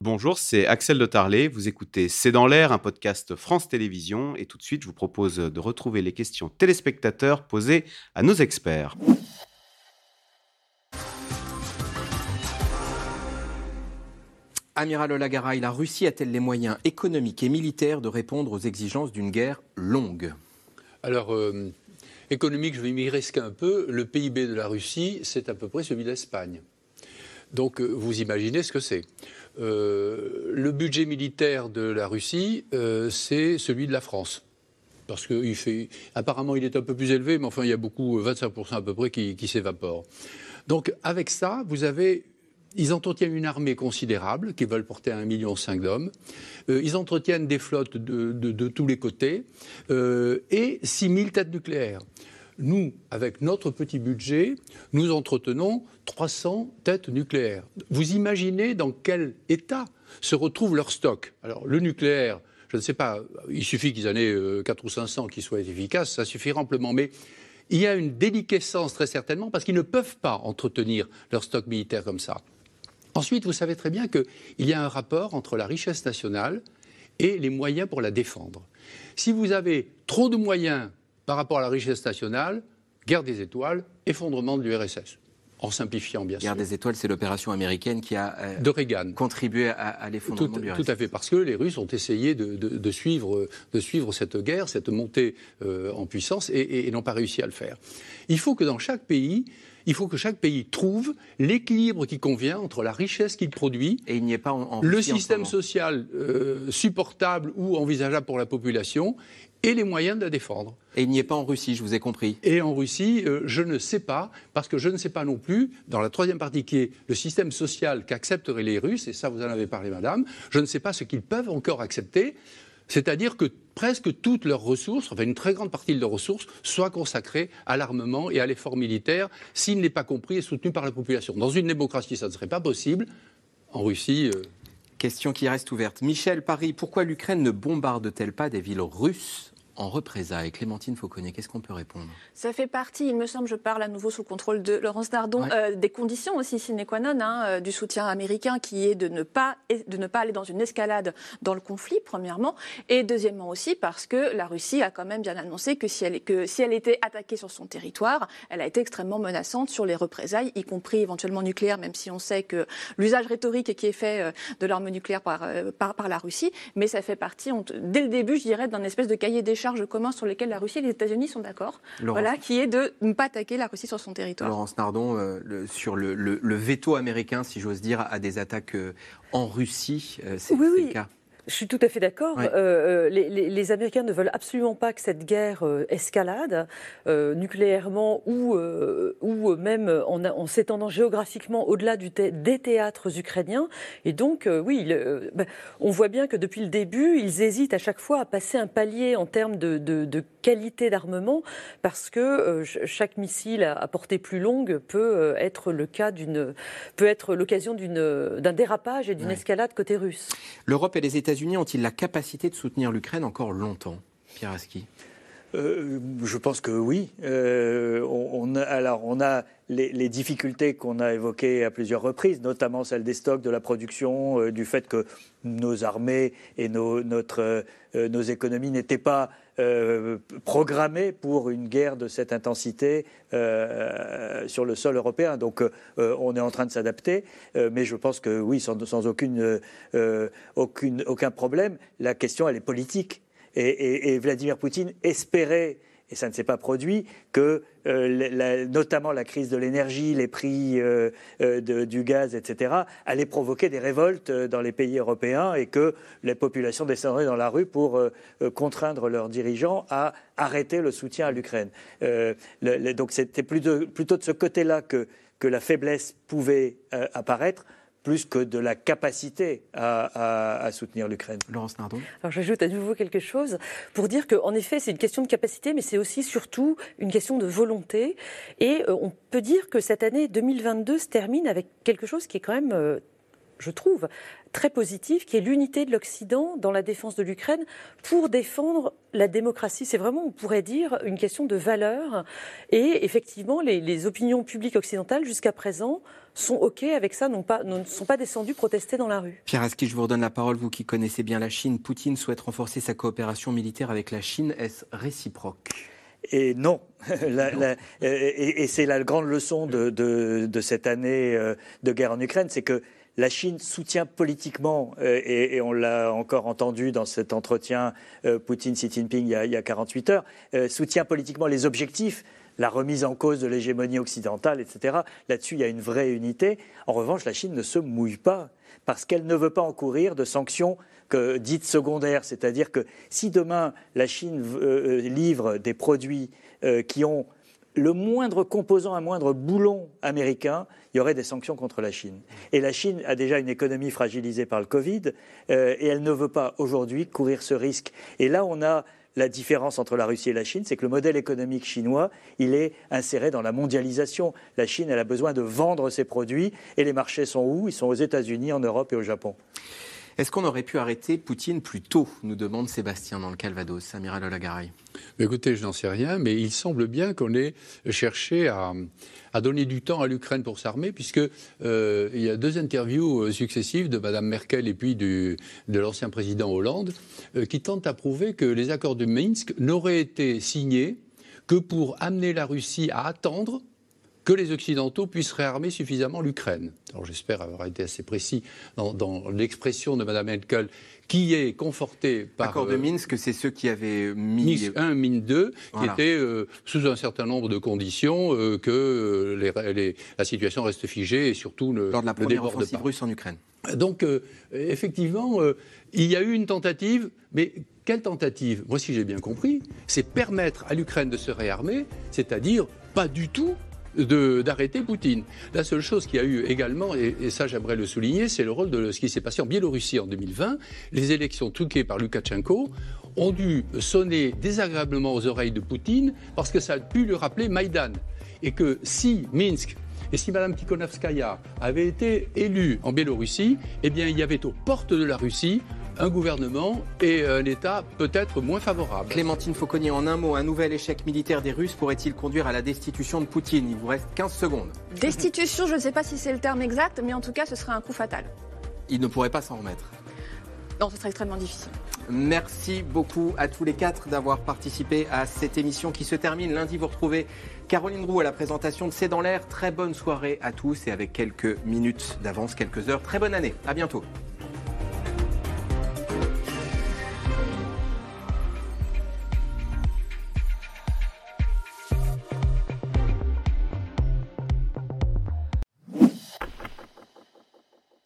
Bonjour, c'est Axel de Tarlet. Vous écoutez C'est dans l'air, un podcast France Télévisions. Et tout de suite, je vous propose de retrouver les questions téléspectateurs posées à nos experts. Amiral Olagaray, la Russie a-t-elle les moyens économiques et militaires de répondre aux exigences d'une guerre longue? Alors, euh, économique, je vais m'y risquer un peu. Le PIB de la Russie, c'est à peu près celui de l'Espagne. Donc, euh, vous imaginez ce que c'est. Euh, le budget militaire de la Russie, c'est celui de la France. Parce qu'il fait. Apparemment, il est un peu plus élevé, mais enfin, il y a beaucoup, 25% à peu près, qui, s'évaporent. Donc, avec ça, vous avez ils entretiennent une armée considérable, qui veulent porter à 1,5 million d'hommes. Euh, ils entretiennent des flottes de, tous les côtés euh, et 6 000 têtes nucléaires. Nous, avec notre petit budget, nous entretenons 300 têtes nucléaires. Vous imaginez dans quel état se retrouve leur stock? Alors, le nucléaire, je ne sais pas, il suffit qu'ils en aient 4 ou 500 qui soient efficaces, ça suffit amplement. Mais il y a une déliquescence très certainement parce qu'ils ne peuvent pas entretenir leur stock militaire comme ça. Ensuite, vous savez très bien qu'il y a un rapport entre la richesse nationale et les moyens pour la défendre. Si vous avez trop de moyens par rapport à la richesse nationale, guerre des étoiles, effondrement de l'URSS. En simplifiant, bien sûr. Guerre des étoiles, c'est l'opération américaine qui a euh, contribué à, l'effondrement de l'URSS. Tout à fait, parce que les Russes ont essayé de, suivre, de suivre, cette guerre, cette montée euh, en puissance, et n'ont pas réussi à le faire. Il faut que dans chaque pays, il faut que chaque pays trouve l'équilibre qui convient entre la richesse qu'il produit et il n'y pas en, le système social euh, supportable ou envisageable pour la population et les moyens de la défendre. Et il n'y est pas en Russie, je vous ai compris. Et en Russie, euh, je ne sais pas, parce que je ne sais pas non plus, dans la troisième partie qui est le système social qu'accepteraient les Russes, et ça vous en avez parlé madame, je ne sais pas ce qu'ils peuvent encore accepter. C'est-à-dire que presque toutes leurs ressources, enfin une très grande partie de leurs ressources, soient consacrées à l'armement et à l'effort militaire, s'il n'est pas compris et soutenu par la population. Dans une démocratie, ça ne serait pas possible. En Russie. Euh, Question qui reste ouverte. Michel Paris, pourquoi l'Ukraine ne bombarde-t-elle pas des villes russes? En représailles. Clémentine Fauconnet, qu'est-ce qu'on peut répondre? Ça fait partie, il me semble, je parle à nouveau sous le contrôle de Laurence Dardon, euh, des conditions aussi sine qua non hein, euh, du soutien américain qui est de ne, pas, de ne pas aller dans une escalade dans le conflit, premièrement, et deuxièmement aussi parce que la Russie a quand même bien annoncé que si elle, que si elle était attaquée sur son territoire, elle a été extrêmement menaçante sur les représailles, y compris éventuellement nucléaires, même si on sait que l'usage rhétorique qui est fait euh, de l'arme nucléaire par, par, par, la Russie, mais ça fait partie, dès le début, je dirais, d'un espèce de cahier des charges commun sur lesquels la Russie et les États-Unis sont d'accord, voilà, qui est de ne pas attaquer la Russie sur son territoire. Laurence Nardon, euh, sur le, veto américain, si j'ose dire, à des attaques euh, en Russie, euh, c'est le cas je suis tout à fait d'accord. Euh, euh, les, Américains ne veulent absolument pas que cette guerre euh, escalade nucléairement ou, ou même en, s'étendant géographiquement au-delà des théâtres ukrainiens. Et donc, oui, ben, on voit bien que depuis le début, ils hésitent à chaque fois à passer un palier en termes de, qualité d'armement parce que chaque missile à, portée plus longue peut être le cas d'une, peut être l'occasion d'un dérapage et d'une escalade côté russe. L'Europe et les États-Unis États-Unis ont-ils la capacité de soutenir l'Ukraine encore longtemps? Pierre Aski euh, je pense que oui. Euh, on, alors, on a les, difficultés qu'on a évoquées à plusieurs reprises, notamment celle des stocks, de la production, euh, du fait que nos armées et nos, notre, nos économies n'étaient pas programmées pour une guerre de cette intensité sur le sol européen. Donc, on est en train de s'adapter, mais je pense que oui, sans, aucune, aucun problème. La question, elle est politique et, Vladimir Poutine espérait et ça ne s'est pas produit, que euh, notamment la crise de l'énergie, les prix euh, euh, du gaz, etc., allaient provoquer des révoltes dans les pays européens et que les populations descendraient dans la rue pour contraindre leurs dirigeants à arrêter le soutien à l'Ukraine. donc c'était plutôt, plutôt, de ce côté-là que, que la faiblesse pouvait apparaître plus que de la capacité à, soutenir l'Ukraine. Laurence Nardon. Alors j'ajoute à nouveau quelque chose pour dire qu'en effet c'est une question de capacité, mais c'est aussi surtout une question de volonté. Et euh, on peut dire que cette année 2022 se termine avec quelque chose qui est quand même euh, je trouve, très positif, qui est l'unité de l'Occident dans la défense de l'Ukraine pour défendre la démocratie. C'est vraiment, on pourrait dire, une question de valeur. Et effectivement, les, opinions publiques occidentales, jusqu'à présent, sont OK avec ça, pas, ne sont pas descendues protester dans la rue. Pierre Aski, je vous redonne la parole, vous qui connaissez bien la Chine. Poutine souhaite renforcer sa coopération militaire avec la Chine. Est-ce réciproque? Et non. et, c'est la grande leçon de, cette année euh, de guerre en Ukraine, c'est que la Chine soutient politiquement, euh, et, on l'a encore entendu dans cet entretien euh, Poutine-Xi Jinping il y, a, il y, a, 48 heures, soutient politiquement les objectifs la remise en cause de l'hégémonie occidentale, etc. Là-dessus, il y a une vraie unité. En revanche, la Chine ne se mouille pas parce qu'elle ne veut pas encourir de sanctions dites secondaires. C'est-à-dire que si demain la Chine euh, euh, livre des produits euh, qui ont le moindre composant, un moindre boulon américain, il y aurait des sanctions contre la Chine. Et la Chine a déjà une économie fragilisée par le Covid, et elle ne veut pas aujourd'hui courir ce risque. Et là, on a la différence entre la Russie et la Chine, c'est que le modèle économique chinois, il est inséré dans la mondialisation. La Chine, elle a besoin de vendre ses produits, et les marchés sont où? Ils sont aux États-Unis, en Europe et au Japon. Est-ce qu'on aurait pu arrêter Poutine plus tôt nous demande Sébastien dans le Calvados. Amiral Olagaray. Écoutez, je n'en sais rien, mais il semble bien qu'on ait cherché à, donner du temps à l'Ukraine pour s'armer, puisque euh, il y a deux interviews euh, successives de Mme Merkel et puis de l'ancien président Hollande euh, qui tentent à prouver que les accords de Minsk n'auraient été signés que pour amener la Russie à attendre que les Occidentaux puissent réarmer suffisamment l'Ukraine. Alors j'espère avoir été assez précis dans, l'expression de Mme Merkel, qui est confortée par... L'accord de euh, Minsk, c'est ceux qui avaient mis... Minsk 1, Minsk 2, qui étaient euh, sous un certain nombre de conditions, euh, que la situation reste figée et surtout le, Lors de la première offensive russe en Ukraine. Donc, effectivement, il y a eu une tentative, mais quelle tentative? Moi, si j'ai bien compris, c'est permettre à l'Ukraine de se réarmer, c'est-à-dire pas du tout d'arrêter Poutine. La seule chose qui a eu également, et, ça j'aimerais le souligner, c'est le rôle de ce qui s'est passé en Biélorussie en 2020. Les élections truquées par Loukachenko ont dû sonner désagréablement aux oreilles de Poutine parce que ça a pu lui rappeler Maïdan. Et que si Minsk et si Mme Tikhonovskaya avait été élue en Biélorussie, eh bien, il y avait aux portes de la Russie un gouvernement et un État peut-être moins favorable. Clémentine Fauconnier, en un mot, un nouvel échec militaire des Russes pourrait-il conduire à la destitution de Poutine? Il vous reste 15 secondes. Destitution, je ne sais pas si c'est le terme exact, mais en tout cas, ce serait un coup fatal. Il ne pourrait pas s'en remettre. Non, ce serait extrêmement difficile. Merci beaucoup à tous les quatre d'avoir participé à cette émission qui se termine. Lundi, vous retrouvez Caroline Roux à la présentation de C'est dans l'air. Très bonne soirée à tous et avec quelques minutes d'avance, quelques heures. Très bonne année. À bientôt.